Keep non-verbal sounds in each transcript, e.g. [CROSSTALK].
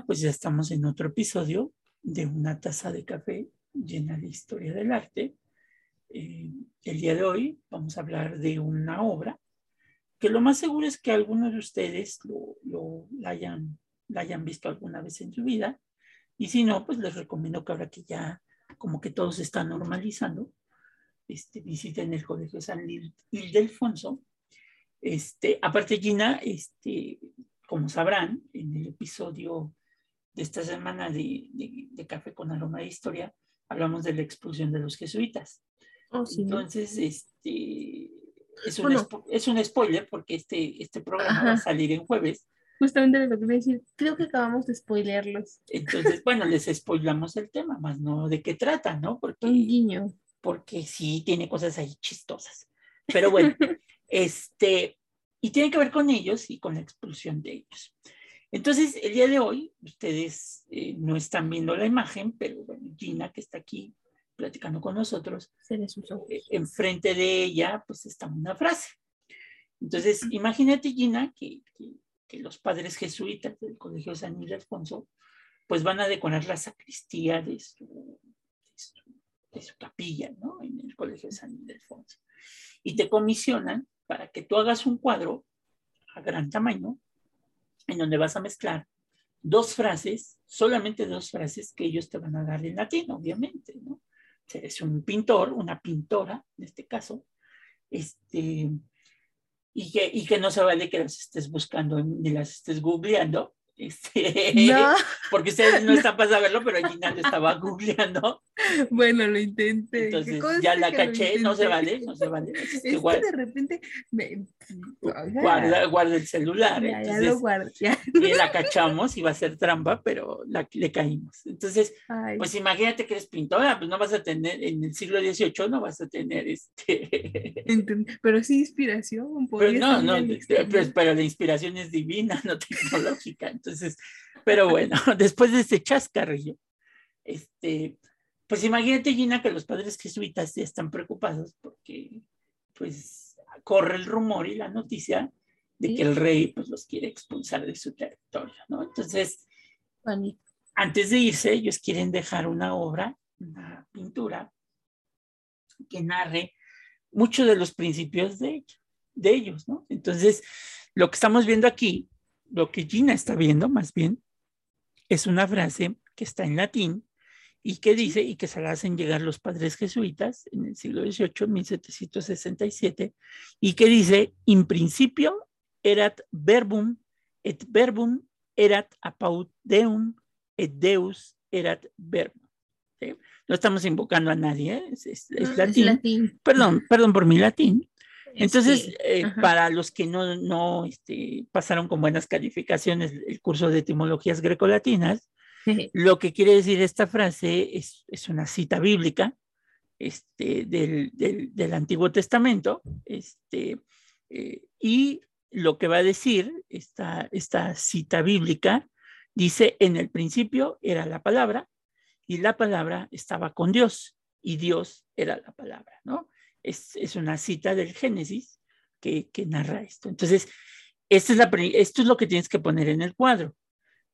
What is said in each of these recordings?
Pues ya estamos en otro episodio de una taza de café llena de historia del arte. Eh, el día de hoy vamos a hablar de una obra que lo más seguro es que algunos de ustedes lo, la, hayan, la hayan visto alguna vez en su vida. Y si no, pues les recomiendo que ahora que ya como que todo se está normalizando, este, visiten el Colegio San Ildefonso. Este, aparte, Gina, este, como sabrán, en el episodio de esta semana de, de, Café con Aroma de Historia, hablamos de la expulsión de los jesuitas. Oh, Entonces, este, es, un es un spoiler porque este, este programa va a salir en jueves. Justamente lo que voy a decir, creo que acabamos de spoilerlos. Entonces, [LAUGHS] bueno, les spoilamos el tema, más no de qué trata, ¿no? Porque, un guiño. Porque sí tiene cosas ahí chistosas. Pero bueno, [LAUGHS] este, y tiene que ver con ellos y con la expulsión de ellos. Entonces, el día de hoy, ustedes eh, no están viendo la imagen, pero bueno, Gina, que está aquí platicando con nosotros, eh, enfrente de ella, pues está una frase. Entonces, imagínate, Gina, que, que, los padres jesuitas del Colegio San Ildefonso, pues van a decorar la sacristía de su, de su, capilla, ¿no? En el Colegio San Ildefonso. Y te comisionan para que tú hagas un cuadro a gran tamaño en donde vas a mezclar dos frases, solamente dos frases que ellos te van a dar en latín, obviamente, ¿no? Es un pintor, una pintora, en este caso, este, y que, y que no se vale que las estés buscando ni las estés googleando, este, [LAUGHS] porque ustedes [LAUGHS] no están para saberlo, pero Gina lo estaba googleando. [LAUGHS] Bueno, lo intenté. Entonces ya la caché, no se vale, no se vale. Es, que, de repente me... guarda, guarda, el celular. Ya, lo guardo, Y la cachamos, iba a ser trampa, pero la, le caímos. Entonces, pues imagínate que eres pintora, pues no vas a tener, en el siglo XVIII no vas a tener este... [LAUGHS] Pero sí inspiración. Pero no, no, pues, pero la inspiración es divina, [LAUGHS] no tecnológica. Entonces, pero bueno, después de este chascarrillo, este, pues imagínate, Gina, que los padres jesuitas ya están preocupados porque, pues, corre el rumor y la noticia de que el rey, pues, los quiere expulsar de su territorio, ¿no? Entonces, antes de irse, ellos quieren dejar una obra, una pintura, que narre muchos de los principios de, de ellos, ¿no? Entonces, lo que estamos viendo aquí lo que Gina está viendo más bien es una frase que está en latín y que dice, y que se la hacen llegar los padres jesuitas en el siglo XVIII, 1767, y que dice, in principio erat verbum, et verbum erat apaut deum, et deus erat verbum. No estamos invocando a nadie, ¿eh? es, latín. Perdón, perdón por mi latín, entonces, eh, para los que no, no este, pasaron con buenas calificaciones el curso de etimologías grecolatinas, lo que quiere decir esta frase es, es una cita bíblica este, del, del, del Antiguo Testamento, este, eh, y lo que va a decir esta, esta cita bíblica dice, en el principio era la palabra, y la palabra estaba con Dios, y Dios era la palabra, ¿no? es, una cita del Génesis que, narra esto. Entonces, esta es la, esto es lo que tienes que poner en el cuadro.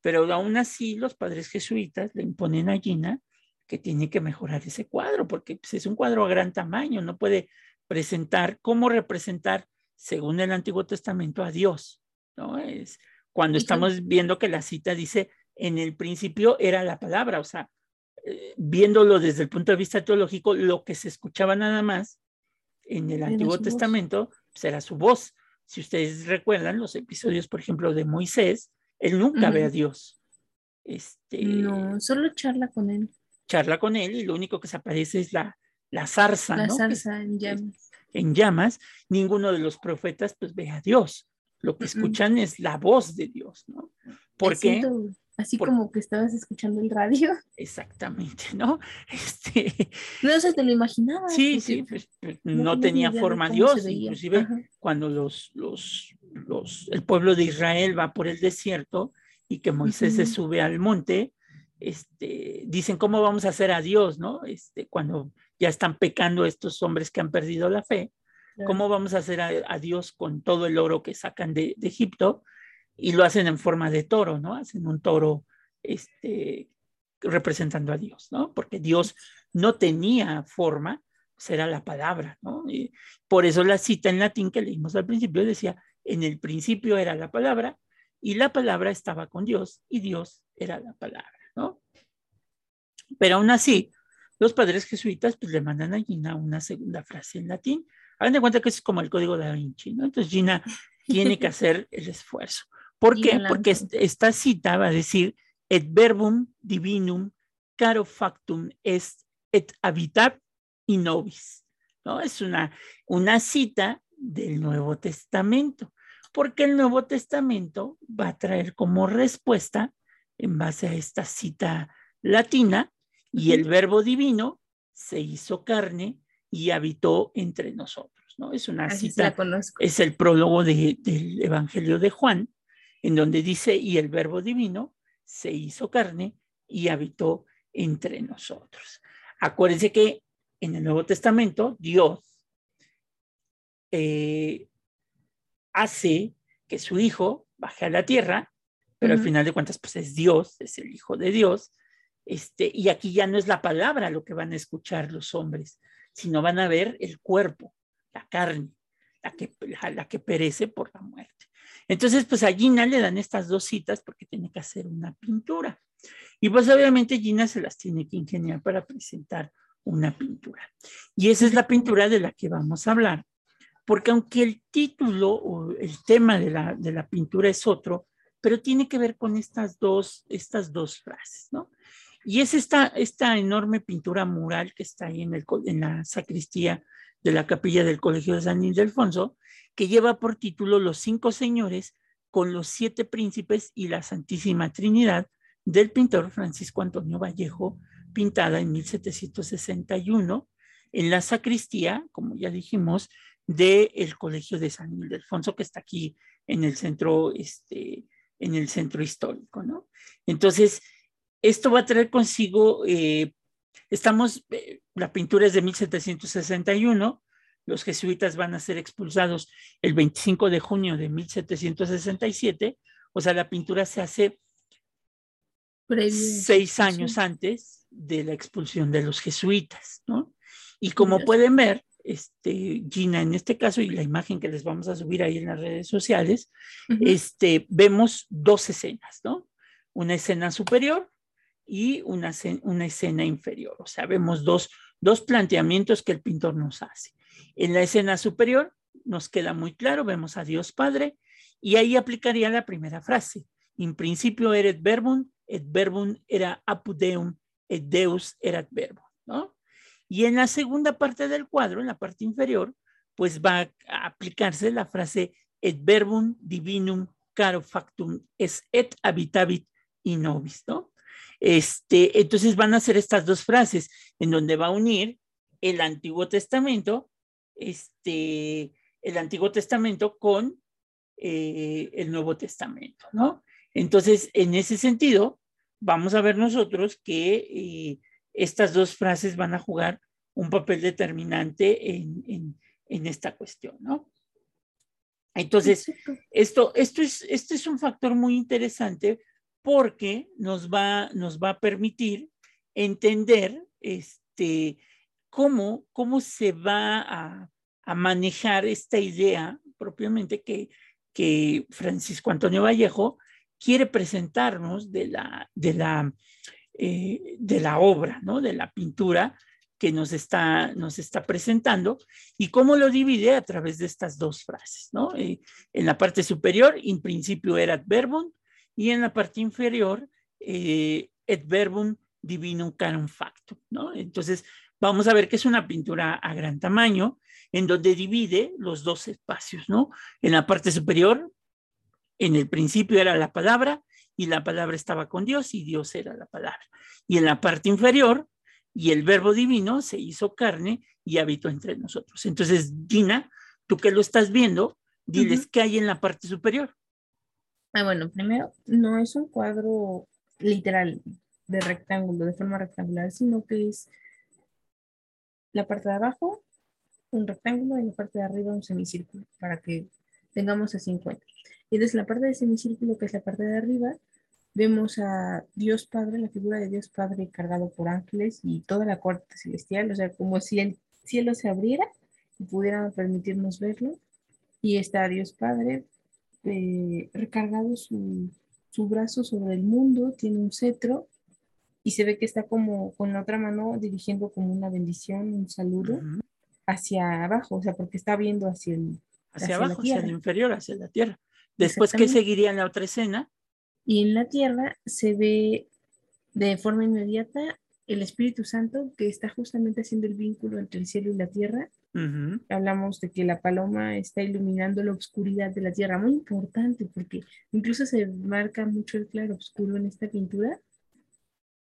Pero aún así, los padres jesuitas le imponen a Gina que tiene que mejorar ese cuadro, porque pues, es un cuadro a gran tamaño, no puede presentar, cómo representar, según el Antiguo Testamento, a Dios. ¿no? Es cuando estamos viendo que la cita dice, en el principio era la palabra, o sea, eh, viéndolo desde el punto de vista teológico, lo que se escuchaba nada más en el Antiguo Testamento será pues, su voz. Si ustedes recuerdan los episodios, por ejemplo, de Moisés, él nunca ve a Dios. Este, no, solo charla con él. Charla con él y lo único que se aparece es la, la zarza. La zarza en llamas. En llamas, ninguno de los profetas pues ve a Dios. Lo que escuchan es la voz de Dios, ¿no? ¿Por qué? Así como que estabas escuchando el radio. [LAUGHS] Exactamente, ¿no? [LAUGHS] Este... No se te lo imaginaba. Sí, sí, pues, pues, no, tenía forma Dios. Inclusive cuando los, los, los, el pueblo de Israel va por el desierto y que Moisés se sube al monte, este, dicen, ¿cómo vamos a hacer a Dios, no? Este, cuando ya están pecando estos hombres que han perdido la fe, ¿cómo vamos a hacer a, Dios con todo el oro que sacan de, de Egipto? y lo hacen en forma de toro, ¿no? Hacen un toro este, representando a Dios, ¿no? Porque Dios no tenía forma, será la palabra, ¿no? Y por eso la cita en latín que leímos al principio decía, en el principio era la palabra y la palabra estaba con Dios y Dios era la palabra, ¿no? Pero aún así, los padres jesuitas pues le mandan a Gina una segunda frase en latín. Hagan de cuenta que es como el código de Da Vinci, ¿no? Entonces Gina tiene que [LAUGHS] hacer el esfuerzo. ¿Por qué? Porque esta cita va a decir et verbum divinum caro factum est et habitat in nobis. ¿no? Es una, una cita del Nuevo Testamento, porque el Nuevo Testamento va a traer como respuesta, en base a esta cita latina, y el verbo divino se hizo carne y habitó entre nosotros. ¿no? Es una cita, es el prólogo del Evangelio de Juan, en donde dice, y el verbo divino se hizo carne y habitó entre nosotros. Acuérdense que en el Nuevo Testamento Dios eh, hace que su hijo baje a la tierra, pero al final de cuentas pues es Dios, es el hijo de Dios, este, y aquí ya no es la palabra lo que van a escuchar los hombres, sino van a ver el cuerpo, la carne, la que, la que perece por la muerte. Entonces, pues a Gina le dan estas dos citas porque tiene que hacer una pintura. Y pues obviamente Gina se las tiene que ingeniar para presentar una pintura. Y esa es la pintura de la que vamos a hablar, porque aunque el título o el tema de la, de la pintura es otro, pero tiene que ver con estas dos, estas dos frases, ¿no? Y es esta, esta enorme pintura mural que está ahí en, el, en la sacristía de la capilla del Colegio de San Ildefonso, que lleva por título Los cinco señores con los siete príncipes y la Santísima Trinidad del pintor Francisco Antonio Vallejo, pintada en 1761 en la sacristía, como ya dijimos, del Colegio de San Ildefonso, que está aquí en el centro, este, en el centro histórico, ¿no? Entonces, esto va a traer consigo eh, Estamos, eh, la pintura es de 1761, los jesuitas van a ser expulsados el 25 de junio de 1767, o sea, la pintura se hace seis años antes de la expulsión de los jesuitas, ¿no? Y como pueden ver, este, Gina, en este caso, y la imagen que les vamos a subir ahí en las redes sociales, este, vemos dos escenas, ¿no? Una escena superior y una, una escena inferior. O sea, vemos dos, dos planteamientos que el pintor nos hace. En la escena superior nos queda muy claro, vemos a Dios Padre y ahí aplicaría la primera frase. In principio erat verbum, et verbum era apudeum, et Deus erat verbum, ¿no? Y en la segunda parte del cuadro, en la parte inferior, pues va a aplicarse la frase et verbum divinum caro factum es et habitabit in nobis, ¿no? Este, entonces van a ser estas dos frases en donde va a unir el Antiguo Testamento, este, el Antiguo Testamento con eh, el Nuevo Testamento, ¿no? Entonces, en ese sentido, vamos a ver nosotros que eh, estas dos frases van a jugar un papel determinante en, esta cuestión, ¿no? Entonces, esto, esto, es, esto es un factor muy interesante porque nos va, nos va a permitir entender este, cómo, cómo se va a, manejar esta idea propiamente que, que Francisco Antonio Vallejo quiere presentarnos de la, de la, eh, de la obra, ¿no? de la pintura que nos está, nos está presentando y cómo lo divide a través de estas dos frases. ¿no? Eh, en la parte superior, in principio erat verbum, y en la parte inferior, eh, et verbum divinum canon factum, ¿no? Entonces, vamos a ver que es una pintura a gran tamaño, en donde divide los dos espacios, ¿no? En la parte superior, en el principio era la palabra, y la palabra estaba con Dios, y Dios era la palabra. Y en la parte inferior, y el verbo divino se hizo carne y habitó entre nosotros. Entonces, Gina, tú que lo estás viendo, diles qué hay en la parte superior. Ah, bueno, primero, no es un cuadro literal de rectángulo, de forma rectangular, sino que es la parte de abajo, un rectángulo, y la parte de arriba un semicírculo, para que tengamos así en cuenta. Y desde la parte del semicírculo, que es la parte de arriba, vemos a Dios Padre, la figura de Dios Padre cargado por ángeles y toda la corte celestial, o sea, como si el cielo se abriera y pudiera permitirnos verlo. Y está Dios Padre eh, recargado su, su brazo sobre el mundo, tiene un cetro y se ve que está como con la otra mano dirigiendo como una bendición, un saludo hacia abajo, o sea, porque está viendo hacia el hacia, abajo, hacia el inferior, hacia la tierra. Después, ¿qué seguiría en la otra escena? Y en la tierra se ve de forma inmediata el Espíritu Santo que está justamente haciendo el vínculo entre el cielo y la tierra. Hablamos de que la paloma está iluminando la oscuridad de la tierra, muy importante porque incluso se marca mucho el claro oscuro en esta pintura.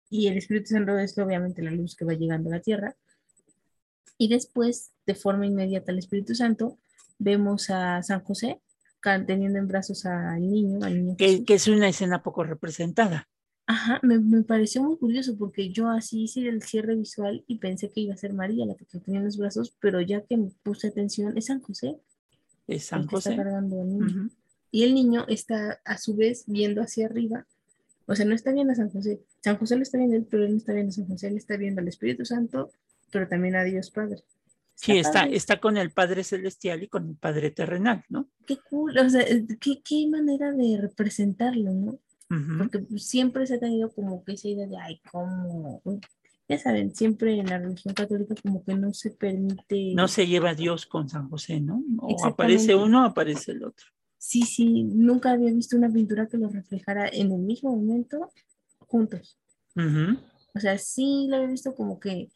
Y el Espíritu Santo es obviamente la luz que va llegando a la tierra. Y después, de forma inmediata al Espíritu Santo, vemos a San José teniendo en brazos al niño. Al niño que, que, es una escena poco representada. Ajá, me, me, pareció muy curioso porque yo así hice el cierre visual y pensé que iba a ser María la que tenía en los brazos, pero ya que me puse atención, es San José. Es San José. Está cargando al niño. Y el niño está a su vez viendo hacia arriba. O sea, no está viendo a San José. San José lo está viendo él, pero él no está viendo a San José, él está viendo al Espíritu Santo, pero también a Dios Padre. Sí, está, está con el Padre Celestial y con el Padre Terrenal, ¿no? Qué cool, o sea, qué, qué manera de representarlo, ¿no? Porque siempre se ha tenido como que esa idea de, ay, ¿cómo? Ya saben, siempre en la religión católica como que no se permite... No se lleva a Dios con San José, ¿no? O aparece uno o aparece el otro. Sí, sí, nunca había visto una pintura que los reflejara en el mismo momento juntos. O sea, sí lo había visto como que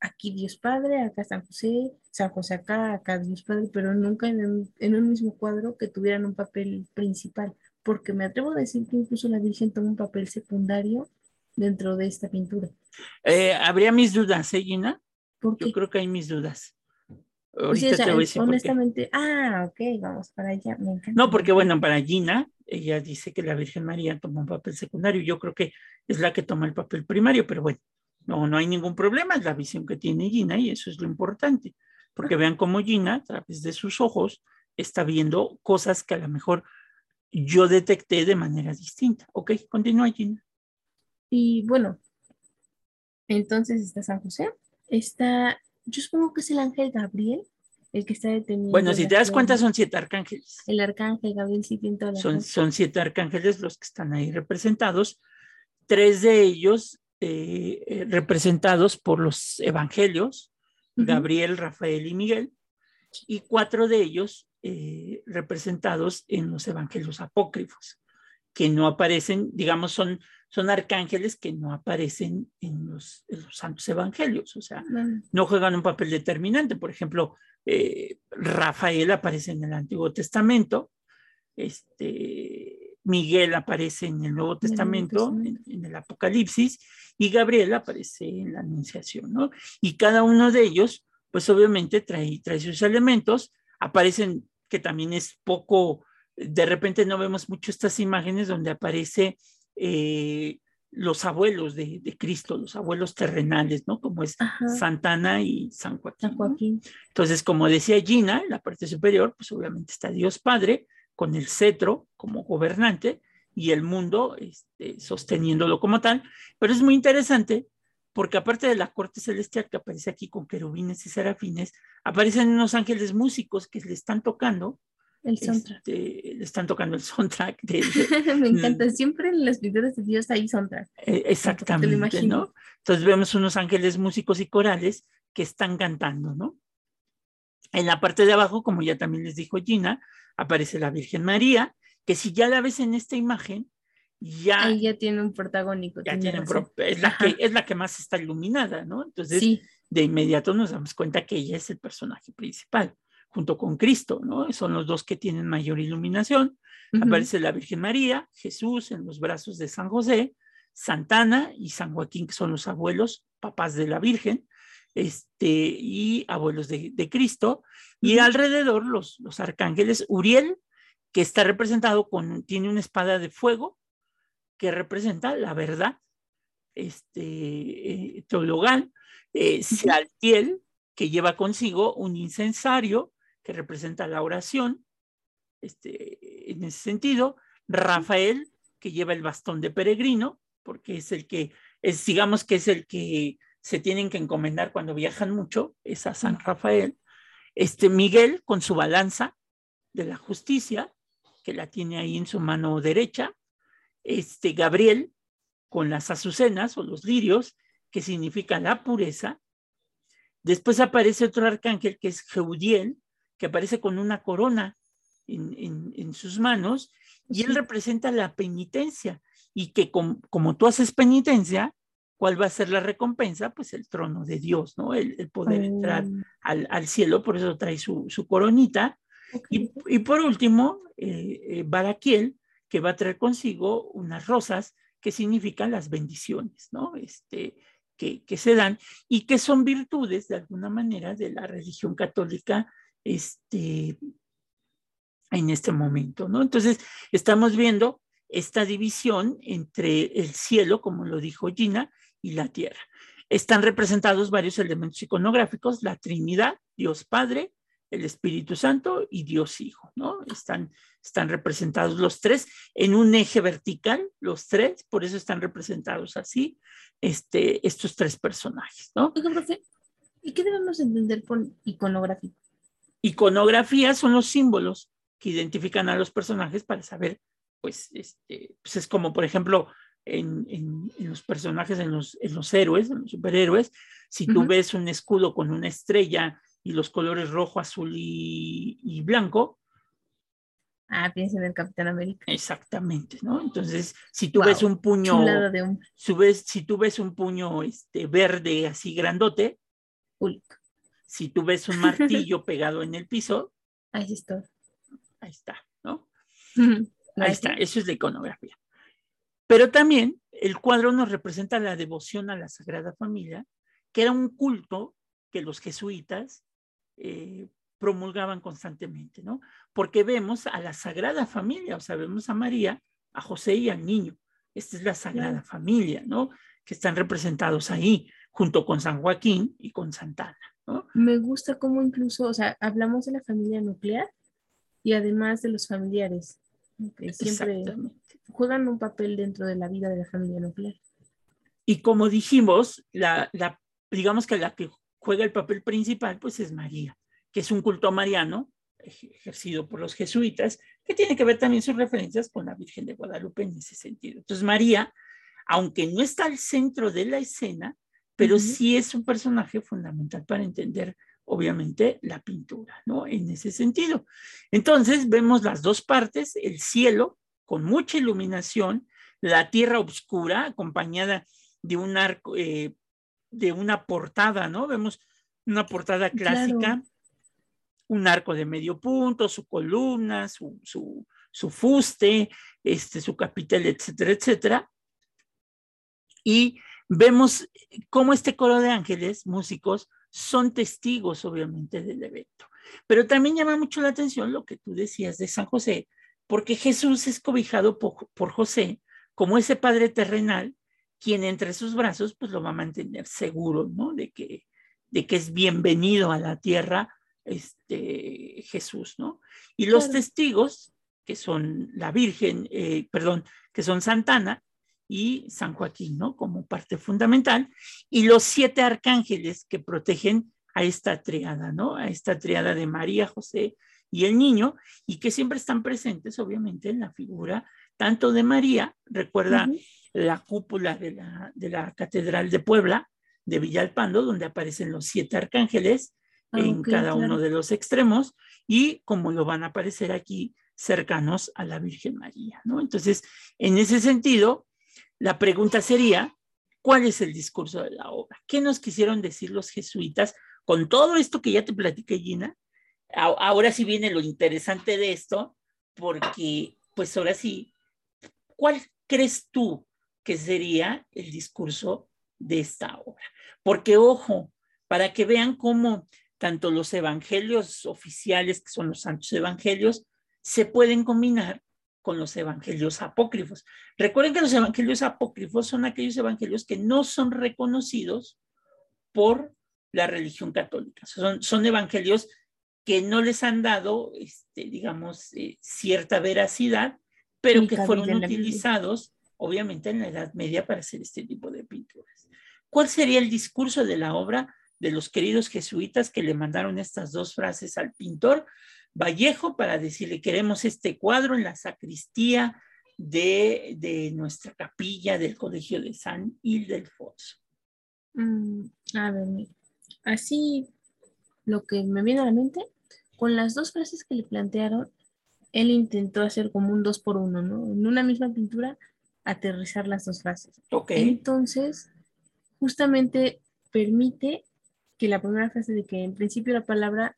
aquí Dios Padre, acá San José, San José acá, acá Dios Padre, pero nunca en, un mismo cuadro que tuvieran un papel principal, porque me atrevo a decir que incluso la Virgen toma un papel secundario dentro de esta pintura. Eh, habría mis dudas, ¿eh, Gina? Yo creo que hay mis dudas. Ahorita te voy a decir honestamente, ah, ok, vamos para allá. no, porque bueno, para Gina, ella dice que la Virgen María toma un papel secundario. Yo creo que es la que toma el papel primario, pero bueno, no, no hay ningún problema, es la visión que tiene Gina y eso es lo importante, porque vean cómo Gina, a través de sus ojos, está viendo cosas que a lo mejor yo detecté de manera distinta. Ok, continúa Gina. Y bueno, entonces está San José, está, yo supongo que es el ángel Gabriel, el que está detenido. Bueno, si te das cuenta, son siete arcángeles. El arcángel Gabriel sí tiene son, son siete arcángeles los que están ahí representados. Tres de ellos eh, eh, representados por los evangelios, Gabriel, Rafael y Miguel, y cuatro de ellos eh, representados en los evangelios apócrifos, que no aparecen, digamos, son, son arcángeles que no aparecen en los, los santos evangelios, o sea, no juegan un papel determinante. Por ejemplo, Rafael aparece en el Antiguo Testamento, este, Miguel aparece en el Nuevo Testamento, en, el Apocalipsis, y Gabriel aparece en la Anunciación, ¿no? Y cada uno de ellos, pues obviamente trae, trae sus elementos, aparecen, que también es poco, de repente no vemos mucho estas imágenes donde aparece eh, los abuelos de, Cristo, los abuelos terrenales, ¿no? Como es Santana y San Joaquín. San Joaquín. Entonces, como decía Gina, en la parte superior, pues obviamente está Dios Padre, con el cetro como gobernante y el mundo este, sosteniéndolo como tal. Pero es muy interesante porque aparte de la corte celestial que aparece aquí con querubines y serafines, aparecen unos ángeles músicos que le están tocando. El soundtrack. Este, le están tocando el soundtrack. [LAUGHS] Me encanta, siempre en las pinturas de Dios hay soundtrack. Eh, exactamente, ¿no? Entonces vemos unos ángeles músicos y corales que están cantando, ¿no? En la parte de abajo, como ya también les dijo Gina, aparece la Virgen María, que si ya la ves en esta imagen, ya... Ahí ya tiene un protagónico. Ya tiene es, la que, es la que más está iluminada, ¿no? Entonces, de inmediato nos damos cuenta que ella es el personaje principal, junto con Cristo, ¿no? Son los dos que tienen mayor iluminación. Aparece la Virgen María, Jesús en los brazos de San José, Santana y San Joaquín, que son los abuelos, papás de la Virgen, este, y abuelos de, Cristo, y alrededor los, los arcángeles, Uriel, que está representado con, tiene una espada de fuego, que representa la verdad este, eh, teologal, eh, que lleva consigo un incensario, que representa la oración, este, en ese sentido, Rafael, que lleva el bastón de peregrino, porque es el que, es, digamos que es el que se tienen que encomendar cuando viajan mucho, es a San Rafael. Este Miguel con su balanza de la justicia, que la tiene ahí en su mano derecha. Este Gabriel con las azucenas o los lirios, que significa la pureza. Después aparece otro arcángel que es Jeudiel, que aparece con una corona en, sus manos, y él representa la penitencia, y que como tú haces penitencia, ¿cuál va a ser la recompensa? Pues el trono de Dios, ¿no? El, poder entrar oh. al, cielo, por eso trae su, coronita. Y, por último, eh, eh, Baraquiel, que va a traer consigo unas rosas que significan las bendiciones, ¿no? Este, que, que, se dan y que son virtudes de alguna manera de la religión católica este, en este momento, ¿no? Entonces, estamos viendo esta división entre el cielo, como lo dijo Gina, y la tierra. Están representados varios elementos iconográficos, la Trinidad, Dios Padre, el Espíritu Santo y Dios Hijo, ¿no? Están, están representados los tres en un eje vertical, los tres, por eso están representados así, este, estos tres personajes, ¿no? ¿Y qué debemos entender por iconográfico? Iconografía son los símbolos que identifican a los personajes para saber, pues, este, pues es como, por ejemplo, en, en, los personajes, en los, en los, héroes, en los superhéroes, si tú ves un escudo con una estrella y los colores rojo, azul y, blanco. Ah, piensa en el Capitán América. Exactamente, ¿no? Entonces, si tú ves un puño, si tú ves un puño este, verde así grandote, si tú ves un [LAUGHS] martillo pegado en el piso, ahí está. Ahí está, ¿no? [LAUGHS] Ahí está, eso es la iconografía. Pero también el cuadro nos representa la devoción a la Sagrada Familia, que era un culto que los jesuitas eh, promulgaban constantemente, ¿no? Porque vemos a la Sagrada Familia, o sea, vemos a María, a José y al niño. Esta es la Sagrada Familia, ¿no? Que están representados ahí, junto con San Joaquín y con Santana, ¿no? Me gusta cómo incluso, o sea, hablamos de la familia nuclear y además de los familiares, que siempre juegan un papel dentro de la vida de la familia nuclear. Y como dijimos, la, digamos que la que juega el papel principal, pues es María, que es un culto mariano ejercido por los jesuitas, que tiene que ver también sus referencias con la Virgen de Guadalupe en ese sentido. Entonces María, aunque no está al centro de la escena, pero sí es un personaje fundamental para entender, obviamente, la pintura, ¿no? En ese sentido. Entonces vemos las dos partes, el cielo, con mucha iluminación, la tierra oscura acompañada de un arco, eh, de una portada, ¿no? Vemos una portada clásica, un arco de medio punto, su columna, su, su, fuste, este, su capitel, etcétera, etcétera. Y vemos cómo este coro de ángeles, músicos, son testigos, obviamente, del evento. Pero también llama mucho la atención lo que tú decías de San José, porque Jesús es cobijado por, José como ese padre terrenal, quien entre sus brazos pues lo va a mantener seguro, ¿no? De que, de que es bienvenido a la tierra este, Jesús, ¿no? Y los testigos, que son la Virgen, eh, perdón, que son Santana y San Joaquín, ¿no? Como parte fundamental, y los siete arcángeles que protegen a esta triada, ¿no? A esta triada de María, José y el niño, y que siempre están presentes, obviamente, en la figura tanto de María, recuerda la cúpula de la, de la, Catedral de Puebla, de Villalpando, donde aparecen los siete arcángeles ah, en cada uno de los extremos, y como lo van a aparecer aquí, cercanos a la Virgen María, ¿no? Entonces, en ese sentido, la pregunta sería, ¿cuál es el discurso de la obra? ¿Qué nos quisieron decir los jesuitas con todo esto que ya te platiqué, Gina? ahora sí viene lo interesante de esto, porque pues ahora sí, ¿cuál crees tú que sería el discurso de esta obra? Porque ojo, para que vean cómo tanto los evangelios oficiales, que son los santos evangelios, se pueden combinar con los evangelios apócrifos. Recuerden que los evangelios apócrifos son aquellos evangelios que no son reconocidos por la religión católica. Son, son evangelios que no les han dado, este, digamos, eh, cierta veracidad pero que fueron utilizados, obviamente, en la Edad Media para hacer este tipo de pinturas. ¿Cuál sería el discurso de la obra de los queridos jesuitas que le mandaron estas dos frases al pintor Vallejo para decirle, queremos este cuadro en la sacristía de, de nuestra capilla del Colegio de San Ildefonso? Mm, a ver, así lo que me viene a la mente, con las dos frases que le plantearon, él intentó hacer como un dos por uno, ¿no? En una misma pintura, aterrizar las dos frases. Ok, Entonces, justamente permite que la primera frase de que en principio la palabra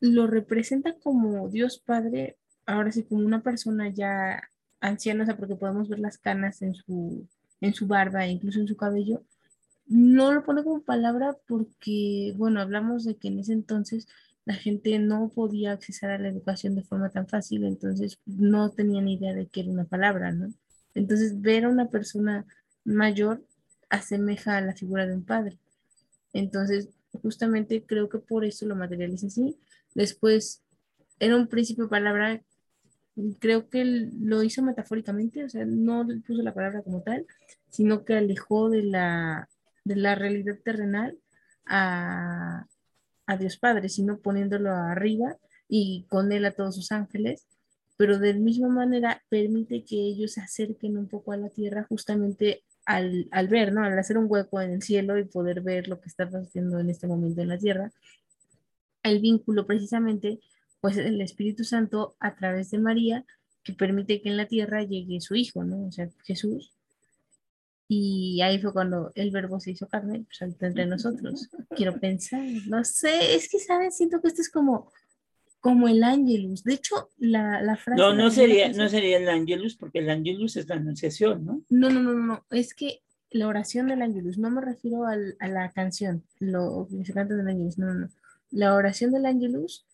lo representa como Dios Padre, ahora sí como una persona ya anciana, o sea, porque podemos ver las canas en su, en su barba incluso en su cabello. No lo pone como palabra porque, bueno, hablamos de que en ese entonces la gente no podía acceder a la educación de forma tan fácil, entonces no tenían idea de que era una palabra, ¿no? Entonces, ver a una persona mayor asemeja a la figura de un padre. Entonces, justamente creo que por eso lo materializa así. Después, era un principio palabra, creo que lo hizo metafóricamente, o sea, no puso la palabra como tal, sino que alejó de la, de la realidad terrenal a, a Dios Padre, sino poniéndolo arriba y con él a todos sus ángeles, pero de misma manera permite que ellos se acerquen un poco a la tierra justamente al, al ver, ¿no? Al hacer un hueco en el cielo y poder ver lo que está pasando en este momento en la tierra. El vínculo precisamente, pues el Espíritu Santo a través de María, que permite que en la tierra llegue su Hijo, ¿no? O sea, Jesús. Y ahí fue cuando el verbo se hizo carne, pues entre [LAUGHS] nosotros. Quiero pensar, no sé, es que, ¿sabes? Siento que esto es como, como el ángelus. De hecho, la, la frase... no, no sería, frase- no sería el Angelus, porque el Angelus es la anunciación, ¿no? No, no, no, no, no, es que la oración del ángelus, no me refiero al- a la canción, lo que se canta del ángelus, no, no, no. La oración del ángelus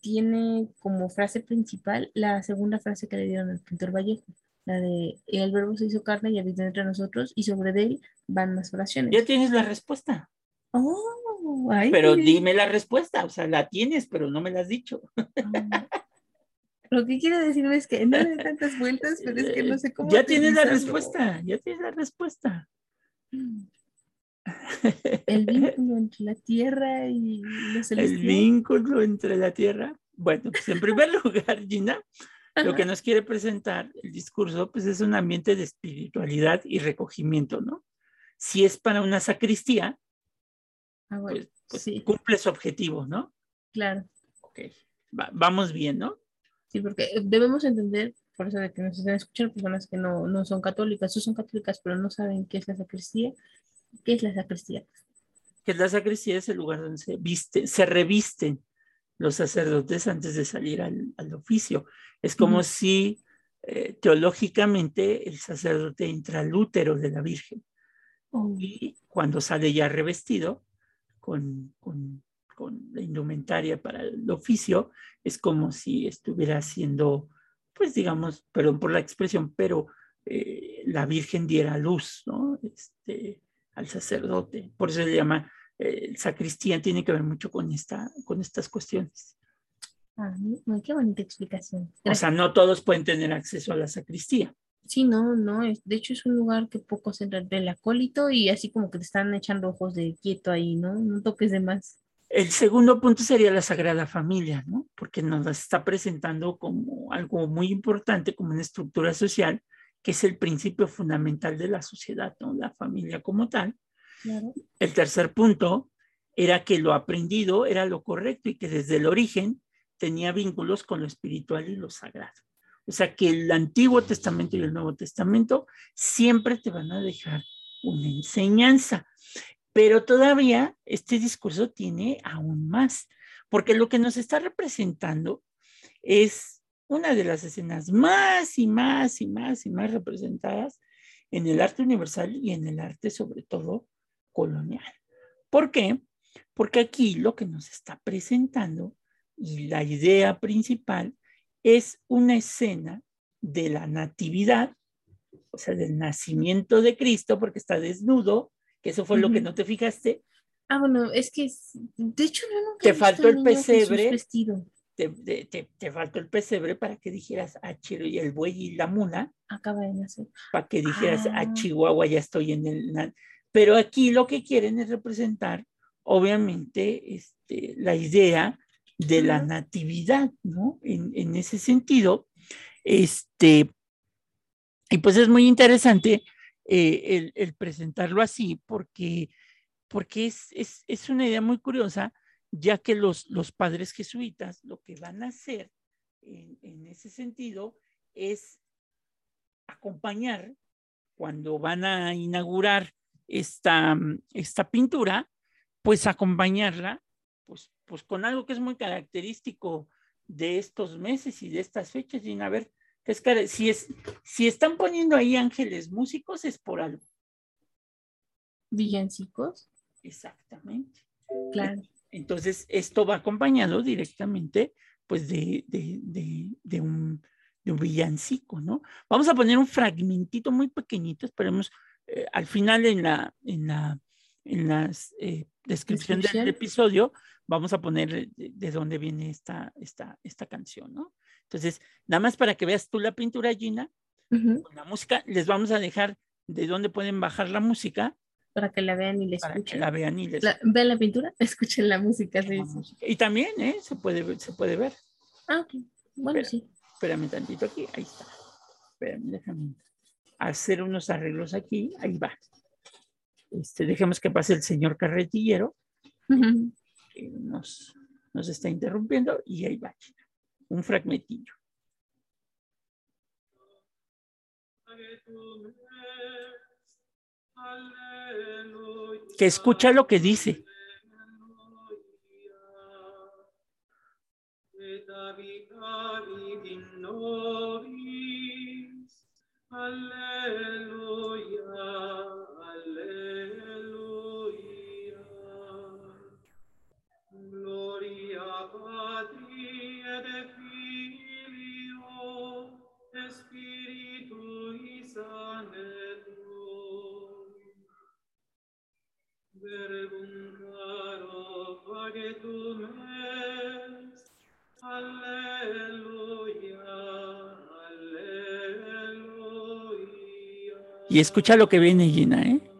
tiene como frase principal la segunda frase que le dieron al pintor Vallejo, la de el verbo se hizo carne y habita entre nosotros y sobre de él van las oraciones. Ya tienes la respuesta, Oh, ay, pero dime la respuesta, o sea, la tienes, pero no me la has dicho. Ah. Lo que quiere decirme es que no le tantas vueltas, pero es que no sé cómo. Ya tienes la respuesta, ya tienes la respuesta. El [LAUGHS] vínculo entre la tierra y los El celestial. vínculo entre la tierra. Bueno, pues en primer [LAUGHS] lugar, Gina, lo Ajá. que nos quiere presentar el discurso, pues es un ambiente de espiritualidad y recogimiento, ¿no? Si es para una sacristía, Ah, bueno, pues, pues sí, cumple su objetivo, ¿no? claro. Ok, va- vamos bien, ¿no? Sí, porque debemos entender, por eso de que nos están escuchando personas que no, no son católicas, o son católicas, pero no saben qué es la sacristía. ¿Qué es la sacristía? Que la sacristía es el lugar donde se, viste, se revisten los sacerdotes antes de salir al, al oficio. Es como si eh, teológicamente el sacerdote entra al útero de la Virgen. Oh, y cuando sale ya revestido con, con, con la indumentaria para el oficio, es como si estuviera haciendo, pues digamos, perdón por la expresión, pero eh, la Virgen diera luz ¿no? este, al sacerdote. Por eso se llama eh, el sacristía, tiene que ver mucho con, esta, con estas cuestiones. ah, muy- qué bonita explicación. O sea, no todos pueden tener acceso a la sacristía. Sí, no, no, es, de hecho es un lugar que pocos entran del acólito y así como que te están echando ojos de quieto ahí, ¿no? No toques de más. El segundo punto sería la Sagrada Familia, ¿no? Porque nos la está presentando como algo muy importante, como una estructura social, que es el principio fundamental de la sociedad, ¿no? La familia como tal. Claro. El tercer punto era que lo aprendido era lo correcto y que desde el origen tenía vínculos con lo espiritual y lo sagrado. O sea que el Antiguo Testamento y el Nuevo Testamento siempre te van a dejar una enseñanza. Pero todavía este discurso tiene aún más, porque lo que nos está representando es una de las escenas más y más y más y más representadas en el arte universal y en el arte sobre todo colonial. ¿Por qué? Porque aquí lo que nos está presentando y la idea principal es una escena de la natividad, o sea, del nacimiento de Cristo, porque está desnudo, que eso fue lo que no te fijaste. Ah, bueno, es que, de hecho, yo nunca Te faltó al el pesebre. Te, te, te, faltó el pesebre para que dijeras, ah, y el buey y la mula. Acaba de nacer. Para que dijeras, ah. a Chihuahua, ya estoy en el... Pero aquí lo que quieren es representar, obviamente, este, la idea de la natividad, ¿no? En, en, ese sentido, este, y pues es muy interesante eh, el, el, presentarlo así porque, porque es, es, es una idea muy curiosa ya que los, los padres jesuitas lo que van a hacer en, ese sentido es acompañar cuando van a inaugurar esta, esta pintura, pues acompañarla pues, pues con algo que es muy característico de estos meses y de estas fechas. Y a ver, es, si, es, si están poniendo ahí ángeles músicos es por algo. Villancicos. Exactamente. Claro. Entonces, esto va acompañado directamente, pues, de, de, un, villancico, ¿no? Vamos a poner un fragmentito muy pequeñito, esperemos, eh, al final en la, en la, en las eh, descripción, del episodio, vamos a poner de, dónde viene esta, esta, esta canción, ¿no? Entonces, nada más para que veas tú la pintura, Gina, con la música, les vamos a dejar de dónde pueden bajar la música para que la vean y la escuchen. Para que la vean y les la, Vean la pintura, [LAUGHS] escuchen la música. Sí, Y también, ¿eh? Se puede, se puede ver. Ah, ok. Bueno, sí. Espérame tantito aquí, ahí está. Espérame, déjame hacer unos arreglos aquí, ahí va. Este, dejemos que pase el señor carretillero, que nos, nos está interrumpiendo, y ahí va. Un fragmentillo que escucha lo que dice. Aleluya, Y escucha lo que viene, Gina, ¿eh?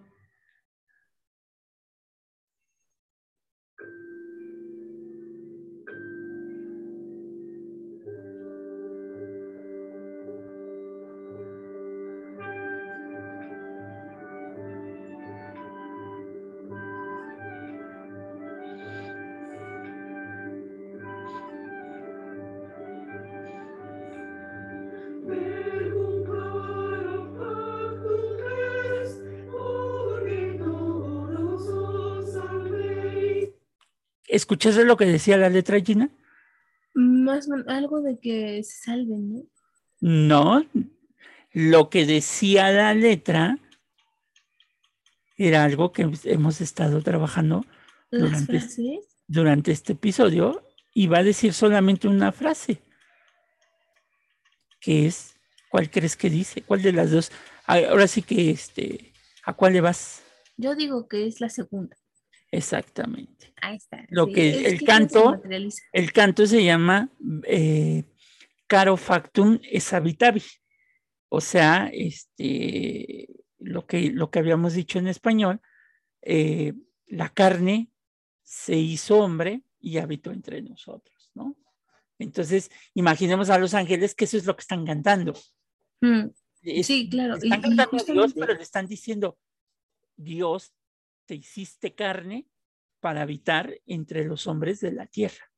¿Escuchaste lo que decía la letra, Gina? Más algo de que se salven, ¿no? No, lo que decía la letra era algo que hemos estado trabajando durante, durante este episodio y va a decir solamente una frase, que es, ¿cuál crees que dice? ¿Cuál de las dos? Ahora sí que, este, ¿a cuál le vas? Yo digo que es la segunda. Exactamente. Ahí está. Lo que el canto, el canto se llama eh, caro factum es habitavi. O sea, este, lo que, lo que habíamos dicho en español, eh, la carne se hizo hombre y habitó entre nosotros, ¿no? Entonces, imaginemos a los ángeles que eso es lo que están cantando. Mm. sí, claro. Están cantando a Dios, pero le están diciendo, Dios te hiciste carne para habitar entre los hombres de la tierra.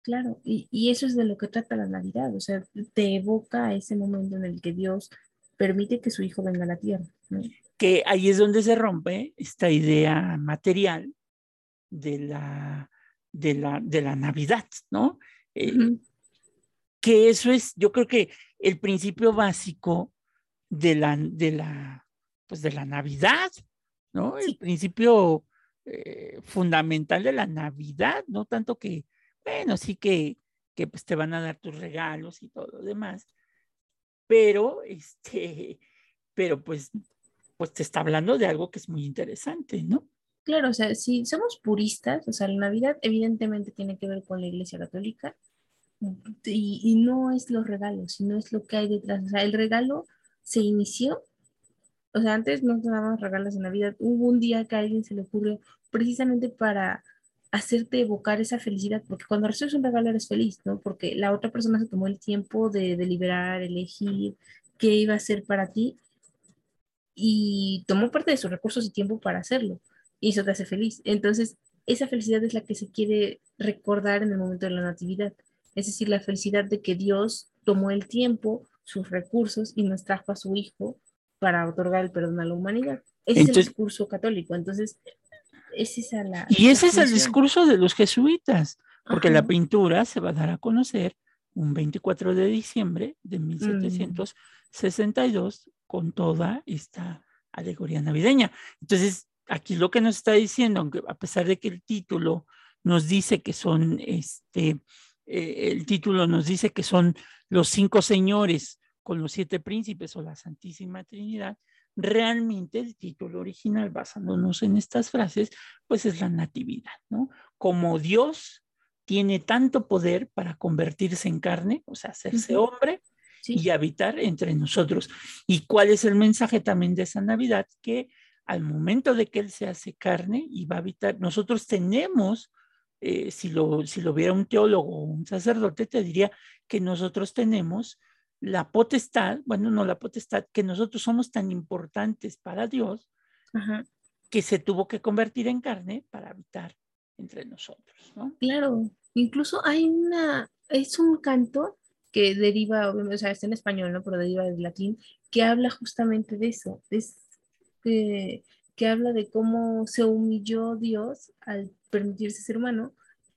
Claro, y, eso es de lo que trata la Navidad, o sea, te evoca ese momento en el que Dios permite que su hijo venga a la tierra. Que ahí es donde se rompe esta idea material de la, de la, de la Navidad, ¿no? Eh, que eso es, yo creo que el principio básico de la, de la, pues de la Navidad, ¿no? El principio eh, fundamental de la Navidad, no tanto que, bueno, sí que, que pues te van a dar tus regalos y todo lo demás, pero este, pero pues, pues te está hablando de algo que es muy interesante, ¿no? Claro, o sea, si somos puristas, o sea, la Navidad evidentemente tiene que ver con la Iglesia Católica, y, y no es los regalos, sino es lo que hay detrás. O sea, el regalo se inició, o sea, antes no daban regalos en Navidad, hubo un día que a alguien se le ocurrió precisamente para hacerte evocar esa felicidad, porque cuando recibes un regalo eres feliz, ¿no? Porque la otra persona se tomó el tiempo de deliberar, elegir qué iba a ser para ti y tomó parte de sus recursos y tiempo para hacerlo. Y eso te hace feliz. Entonces, esa felicidad es la que se quiere recordar en el momento de la natividad. Es decir, la felicidad de que Dios tomó el tiempo, sus recursos y nos trajo a su Hijo para otorgar el perdón a la humanidad. Ese es el discurso católico. Entonces, es esa la... Y ese es el discurso de los jesuitas, porque la pintura se va a dar a conocer un 24 de diciembre de 1762 mm. con toda esta alegoría navideña. Entonces, aquí lo que nos está diciendo, aunque a pesar de que el título nos dice que son, este, eh, el título nos dice que son los cinco señores con los siete príncipes o la Santísima Trinidad, realmente el título original, basándonos en estas frases, pues es la natividad, ¿no? Como Dios tiene tanto poder para convertirse en carne, o sea, hacerse hombre y habitar entre nosotros. ¿Y cuál es el mensaje también de esa Navidad? Que al momento de que Él se hace carne y va a habitar, nosotros tenemos, eh, si, lo, si lo viera un teólogo o un sacerdote, te diría que nosotros tenemos la potestad, bueno, no la potestad, que nosotros somos tan importantes para Dios que se tuvo que convertir en carne para habitar entre nosotros, ¿no? Claro, incluso hay una, es un canto que deriva, o sea, está en español, ¿no? Pero deriva del latín, que habla justamente de eso, es que, que habla de cómo se humilló Dios al permitirse ser humano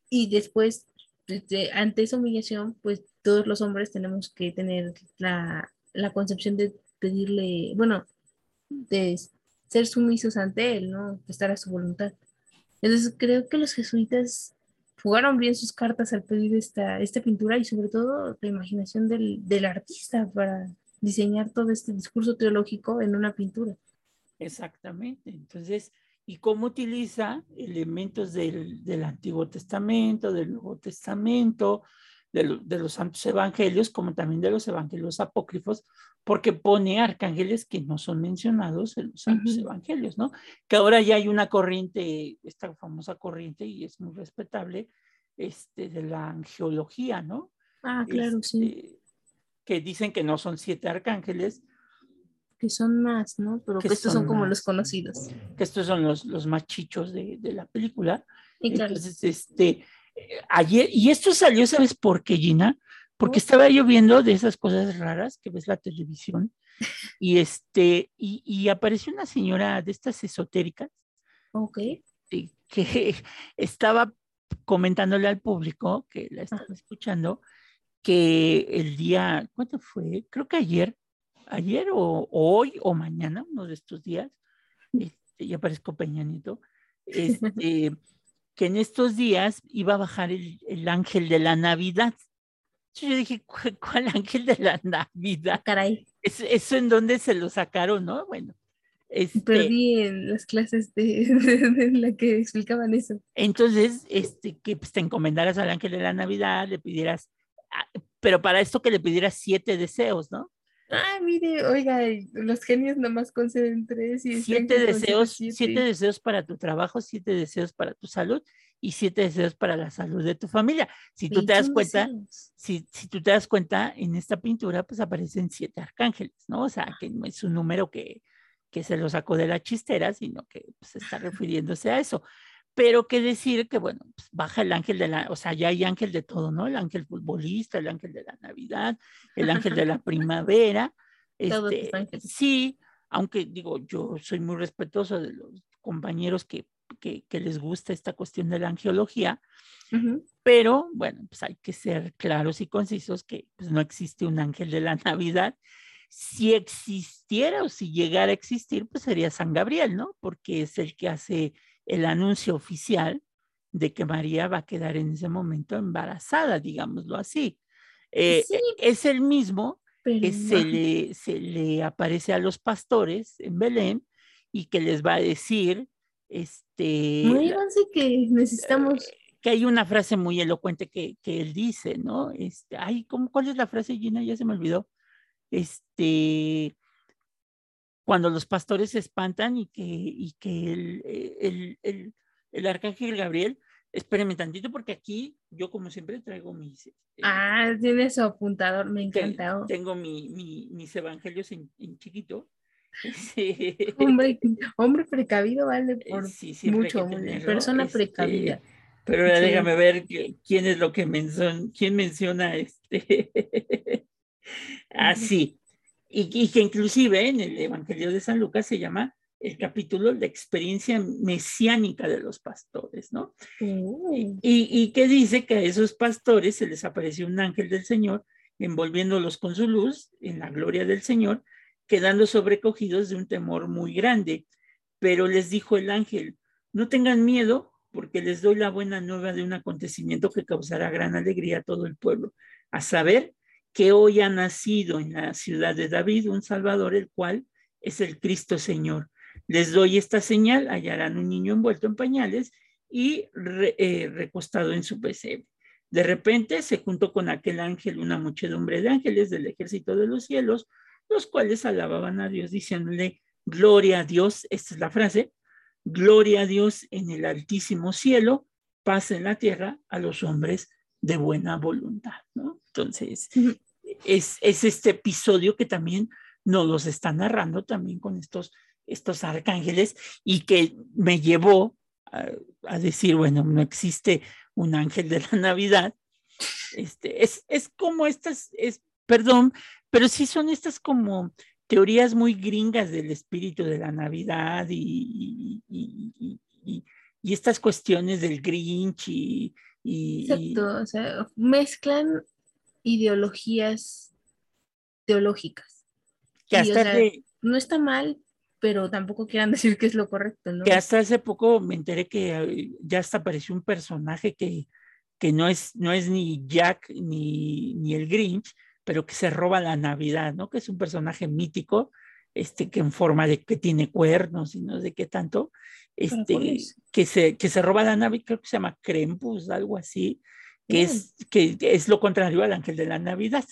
y después, ante esa humillación, pues todos los hombres tenemos que tener la, concepción de pedirle, bueno, de ser sumisos ante él, ¿no? Estar a su voluntad. Entonces creo que los jesuitas jugaron bien sus cartas al pedir esta, esta pintura y sobre todo la imaginación del, artista para diseñar todo este discurso teológico en una pintura. Exactamente. Entonces, ¿y cómo utiliza elementos del, del Antiguo Testamento, del Nuevo Testamento, de, los santos evangelios, como también de los evangelios apócrifos, porque pone arcángeles que no son mencionados en los santos evangelios, ¿no? Que ahora ya hay una corriente, esta famosa corriente, y es muy respetable, este, de la angeología, ¿no? Ah, claro, sí. Este, que dicen que no son siete arcángeles. Que son más, ¿no? Pero que, estos son, como los conocidos. Que estos son los, los más chichos de, de la película. Entonces, este, ayer, y esto salió, ¿sabes por qué, Gina? Porque estaba yo viendo de esas cosas raras que ves la televisión [LAUGHS] y este, y, apareció una señora de estas esotéricas. Ok. Que, [LAUGHS] estaba comentándole al público que la estaba escuchando que el día, ¿cuánto fue? Creo que ayer, ayer o, hoy o mañana, uno de estos días, este, ya aparezco Peñanito, [LAUGHS] este, que en estos días iba a bajar el, ángel de la Navidad. yo dije, ¿cuál, ángel de la Navidad? Caray. Eso, en dónde se lo sacaron, ¿no? Bueno. Este, Perdí en las clases de, [LAUGHS] la que explicaban eso. Entonces, este, que pues, te encomendaras al ángel de la Navidad, le pidieras, ah, pero para esto que le pidieras siete deseos, ¿no? Ah, mire, oiga, los genios nomás conceden tres y siete deseos, siete. deseos para tu trabajo, siete deseos para tu salud y siete deseos para la salud de tu familia. Si tú te das cuenta, si, si, tú te das cuenta, en esta pintura pues aparecen siete arcángeles, ¿no? O sea, que no es un número que, que se lo sacó de la chistera, sino que pues, está refiriéndose a eso pero que decir que, bueno, pues baja el ángel de la, o sea, ya hay ángel de todo, ¿no? El ángel futbolista, el ángel de la Navidad, el [LAUGHS] ángel de la primavera. Este, sí, aunque digo, yo soy muy respetuoso de los compañeros que, que, que les gusta esta cuestión de la angiología, pero bueno, pues hay que ser claros y concisos que pues, no existe un ángel de la Navidad. Si existiera o si llegara a existir, pues sería San Gabriel, ¿no? Porque es el que hace el anuncio oficial de que María va a quedar en ese momento embarazada, digámoslo así. Eh, es el mismo que se, le, se le aparece a los pastores en Belén y que les va a decir, este... No, que necesitamos... que hay una frase muy elocuente que, que él dice, ¿no? Este, ay, ¿cómo, ¿cuál es la frase, Gina? Ya se me olvidó. Este, cuando los pastores se espantan y que, y que el, el, el, el arcángel Gabriel, espéreme tantito porque aquí yo como siempre traigo mis... Eh, ah, tiene su apuntador, me encanta. Tengo mi, mi, mis evangelios en, en chiquito. [LAUGHS] Hombre, hombre precavido vale eh, por mucho, persona este, precavida. Pero ahora déjame ver quién es lo que menciona, quién menciona este. [LAUGHS] Así. Y, y, que inclusive en el Evangelio de San Lucas se llama el capítulo La experiencia mesiánica de los pastores, ¿no? Y, y que dice que a esos pastores se les apareció un ángel del Señor envolviéndolos con su luz en la gloria del Señor, quedando sobrecogidos de un temor muy grande. Pero les dijo el ángel, no tengan miedo, porque les doy la buena nueva de un acontecimiento que causará gran alegría a todo el pueblo, a saber que hoy ha nacido en la ciudad de David un Salvador, el cual es el Cristo Señor. Les doy esta señal, hallarán un niño envuelto en pañales y eh, recostado en su pesebre. De repente se juntó con aquel ángel una muchedumbre de ángeles del ejército de los cielos, los cuales alababan a Dios diciéndole, gloria a Dios, esta es la frase, Gloria a Dios en el altísimo cielo, paz en la tierra a los hombres de buena voluntad. Entonces, es, este episodio que también nos los está narrando también con estos, estos arcángeles y que me llevó a, decir, bueno, no existe un ángel de la [LAUGHS] Navidad. Este, es, es como estas, es, perdón, pero sí son estas como teorías muy gringas del espíritu de la Navidad y, estas cuestiones del Grinch y, Exacto, o sea, mezclan ideologías teológicas. Que hasta no está mal, pero tampoco quieran [LAUGHS] decir que es lo correcto, ¿no? Que hasta hace poco me enteré que eh, ya hasta apareció un personaje que, que no, es, no es ni Jack ni, ni el Grinch, pero que se roba la Navidad, ¿no? Que es un personaje mítico, este, que en forma de que tiene cuernos y no sé qué tanto, este, que se, que se roba la Navidad, creo que se llama Krempus, algo así, que, es, que es lo contrario al ángel de la Navidad.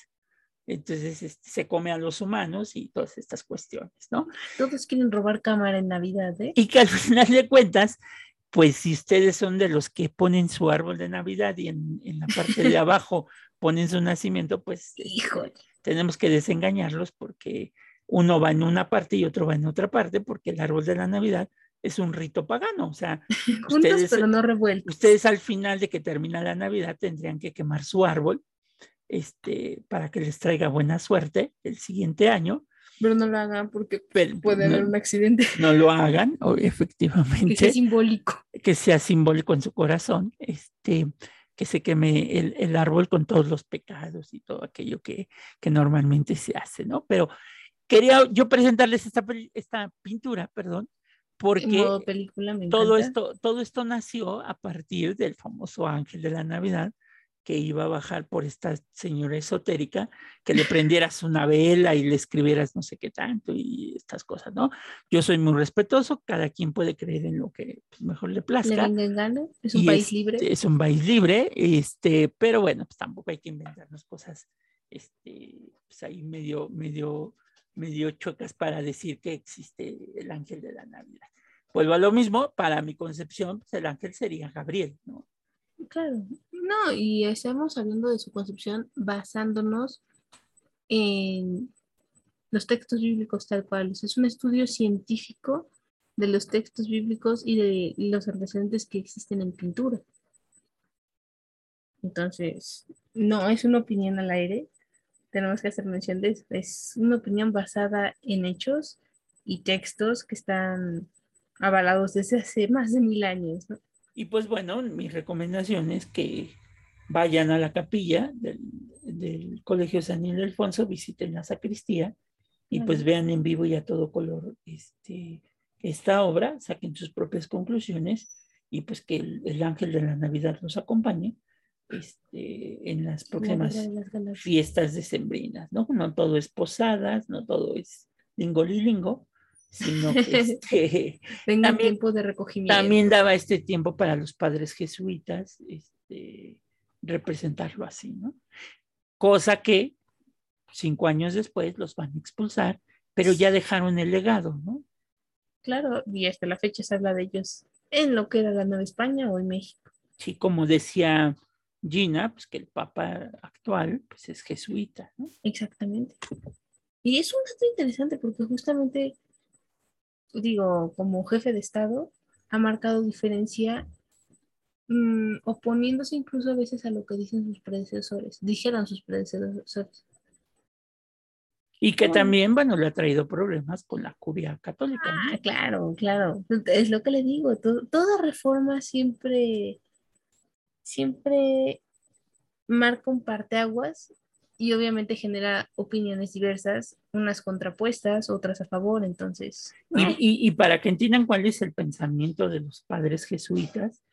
Entonces este, se come a los humanos y todas estas cuestiones, ¿no? Todos quieren robar cámara en Navidad, ¿eh? Y que al [LAUGHS] final de cuentas, pues si ustedes son de los que ponen su árbol de Navidad y en, en la parte de [LAUGHS] abajo ponen su nacimiento, pues Híjole. tenemos que desengañarlos porque uno va en una parte y otro va en otra parte, porque el árbol de la Navidad es un rito pagano, o sea, [LAUGHS] ustedes, pero no revueltos. Ustedes al final de que termina la Navidad tendrían que quemar su árbol este, para que les traiga buena suerte el siguiente año. Pero no lo hagan porque puede haber un accidente. No lo hagan, efectivamente. Que sea simbólico. Que sea simbólico en su corazón. Este, que se queme el, el, árbol con todos los pecados y todo aquello que, que normalmente se hace, ¿no? Pero quería yo presentarles esta, esta pintura, perdón, porque todo, esto, todo esto nació a partir del famoso ángel de la Navidad, que iba a bajar por esta señora esotérica, que le prendieras una vela y le escribieras no sé qué tanto y estas cosas, ¿no? Yo soy muy respetuoso, cada quien puede creer en lo que pues, mejor le plazca. es un país libre. Es un país libre, este, pero bueno, pues tampoco hay que inventarnos cosas, este, pues ahí medio, medio, medio chocas para decir que existe el ángel de la Navidad. Vuelvo a lo mismo, para mi concepción, pues el ángel sería Gabriel, ¿no? Claro, no, y estamos hablando de su concepción basándonos en los textos bíblicos tal cual. es un estudio científico de los textos bíblicos y de los antecedentes que existen en pintura. Entonces, no es una opinión al aire, tenemos que hacer mención de. Es una opinión basada en hechos y textos que están avalados desde hace más de mil años. ¿no? Y pues bueno, mi recomendación es que vayan a la capilla del, Colegio San Ildefonso, visiten la sacristía y pues vean en vivo y a todo color este, esta obra, saquen sus propias conclusiones y pues que el, ángel de la Navidad los acompañe este, en las próximas fiestas decembrinas, ¿no? No todo es posadas, no todo es lingo lingo, sino que [LAUGHS] este, Tengan tiempo de recogimiento. también daba este tiempo para los padres jesuitas este, representarlo así, ¿no? Cosa que cinco años después los van a expulsar, pero ya dejaron el legado, ¿no? Claro, y hasta la fecha se habla de ellos en lo que era la Nueva España o en México. Sí, como decía Gina, pues que el Papa actual pues es jesuita, ¿no? Exactamente. Y es un dato interesante porque justamente, digo, como jefe de Estado, ha marcado diferencia mm, oponiéndose incluso a veces a lo que dicen sus predecesores, dijeron sus predecesores. Y que también, bueno, le ha traído problemas con la curia católica, ¿no? Ah, claro, claro. Es lo que le digo. to- toda reforma siempre, siempre marca un parteaguas y obviamente genera opiniones diversas, unas contrapuestas, otras a favor. Entonces, Y, y- y para que entiendan cuál es el pensamiento de los padres jesuitas,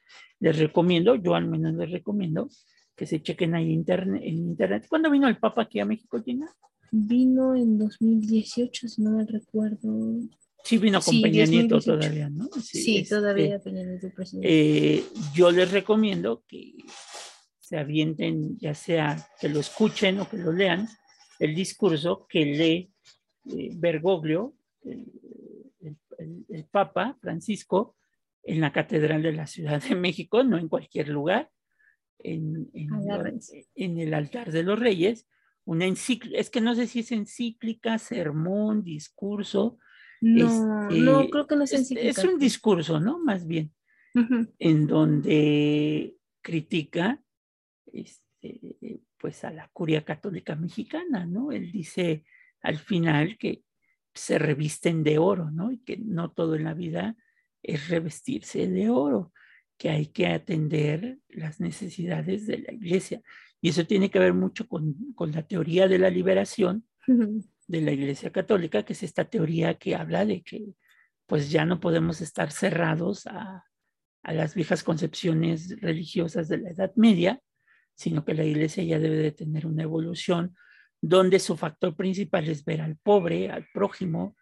les recomiendo, yo al menos les recomiendo, que se chequen ahí interne- en internet. ¿Cuándo vino el Papa aquí a México, Gina? vino en 2018, si no me recuerdo. Sí, vino con Sí, Peña Nieto 2018. todavía, ¿no? Sí, este, todavía Peña Nieto presidente. eh, yo les recomiendo que se avienten, ya sea que lo escuchen o que lo lean, el discurso que lee eh, Bergoglio, el, el- el- Papa Francisco, en la Catedral de la Ciudad de México, no en cualquier lugar, en, en- en el altar de los reyes, una encíclica, es que no sé si es encíclica, sermón, discurso. No, este, no, creo que no es encíclica. es un discurso, ¿no? Más bien en donde critica este, pues a la curia católica mexicana, ¿no? Él dice al final que se revisten de oro, ¿no? Y que no todo en la vida es revestirse de oro, que hay que atender las necesidades de la iglesia. Y eso tiene que ver mucho con, con la teoría de la liberación Ujú. De la Iglesia Católica, que es esta teoría que habla de que pues ya no podemos estar cerrados a, a las viejas concepciones religiosas de la Edad Media, sino que la Iglesia ya debe de tener una evolución donde su factor principal es ver al pobre, al prójimo,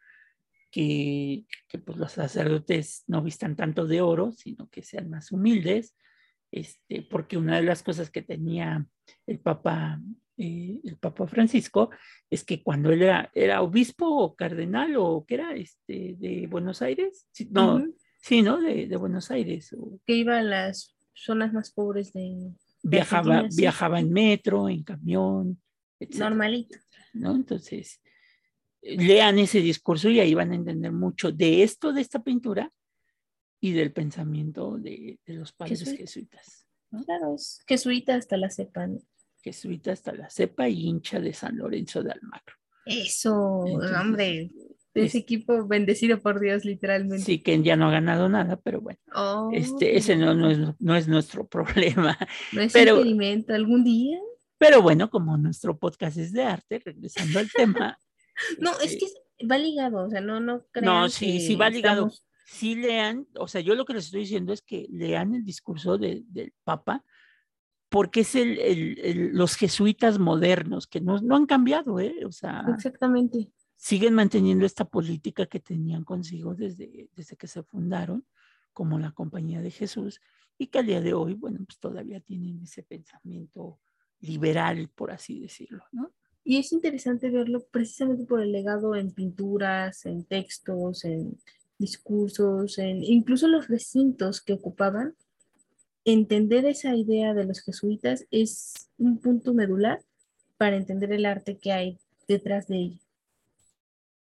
que, que pues los sacerdotes no vistan tanto de oro, sino que sean más humildes, este, porque una de las cosas que tenía el Papa, eh, el Papa Francisco es que cuando él era, era obispo o cardenal o que era este, de Buenos Aires, sí, no, Ujú. sí, ¿no? De, de Buenos Aires. o Que iba a las zonas más pobres de viajaba, viajaba en metro, en camión, etc. normalito. ¿no? Entonces, eh, lean ese discurso y ahí van a entender mucho de esto, de esta pintura y del pensamiento de, de los padres Jesuita. jesuitas. ¿no? Claro, es jesuita hasta la sepan. Jesuita hasta la cepa y hincha de San Lorenzo de Almagro. Eso, Entonces, hombre. es- Ese equipo bendecido por Dios, literalmente. Sí, que ya no ha ganado nada, pero bueno, Oh, este, ese no, no, es, no es nuestro [LAUGHS] problema. no es pero- impedimento. Algún día. Pero bueno, como nuestro podcast es de arte, regresando al tema. [LAUGHS] No, es este, que va ligado, o sea, no, no crean No, sí, que sí va ligado. estamos- sí lean, o sea, yo lo que les estoy diciendo es que lean el discurso de- del Papa, porque es el, el- el- los jesuitas modernos, que no, no han cambiado, ¿eh? O sea, Exactamente. siguen manteniendo esta política que tenían consigo desde, desde que se fundaron, como la Compañía de Jesús, y que al día de hoy, bueno, pues todavía tienen ese pensamiento liberal, por así decirlo, ¿no? Y es interesante verlo precisamente por el legado en pinturas, en textos, en discursos, en incluso los recintos que ocupaban. Entender esa idea de los jesuitas es un punto medular para entender el arte que hay detrás de ello.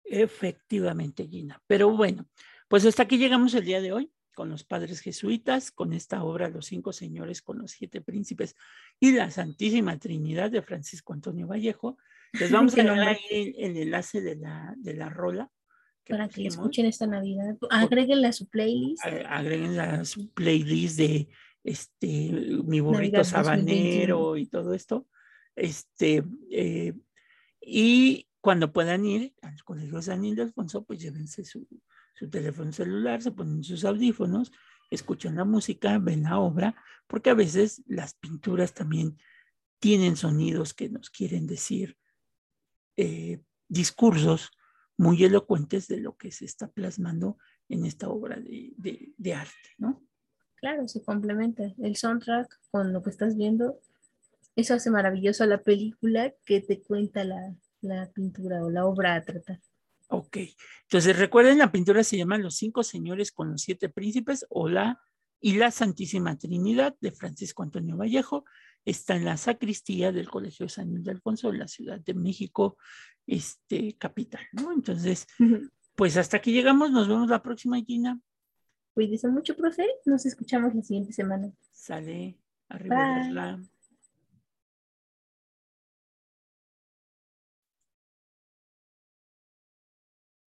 Efectivamente, Gina. Pero bueno, pues hasta aquí llegamos el día de hoy con los padres jesuitas, con esta obra Los cinco señores con los siete príncipes y la Santísima Trinidad de Francisco Antonio Vallejo. Les vamos a [LAUGHS] ahí el, el enlace de la, de la rola. que Para que pusimos. escuchen esta Navidad. Agréguenla a su playlist. A- Agreguen a su playlist de este mi burrito Navidad sabanero y todo esto. Este, eh, y cuando puedan ir al Colegio San Ildefonso, pues llévense su, su teléfono celular, se ponen sus audífonos, escuchan la música, ven la obra, porque a veces las pinturas también tienen sonidos que nos quieren decir eh, discursos muy elocuentes de lo que se está plasmando en esta obra de, de arte, ¿no? Claro, se complementa el soundtrack con lo que estás viendo. Eso hace maravilloso la película que te cuenta la, la pintura o la obra a tratar. Ok, entonces recuerden, la pintura se llama Los cinco señores con los siete príncipes o la y la Santísima Trinidad de Francisco Antonio Vallejo. Está en la sacristía del Colegio San Alfonso, en la Ciudad de México, este, capital, ¿no? Entonces, pues hasta aquí llegamos, nos vemos la próxima, Gina. Cuídese mucho, profe, nos escuchamos la siguiente semana. Sale, arriba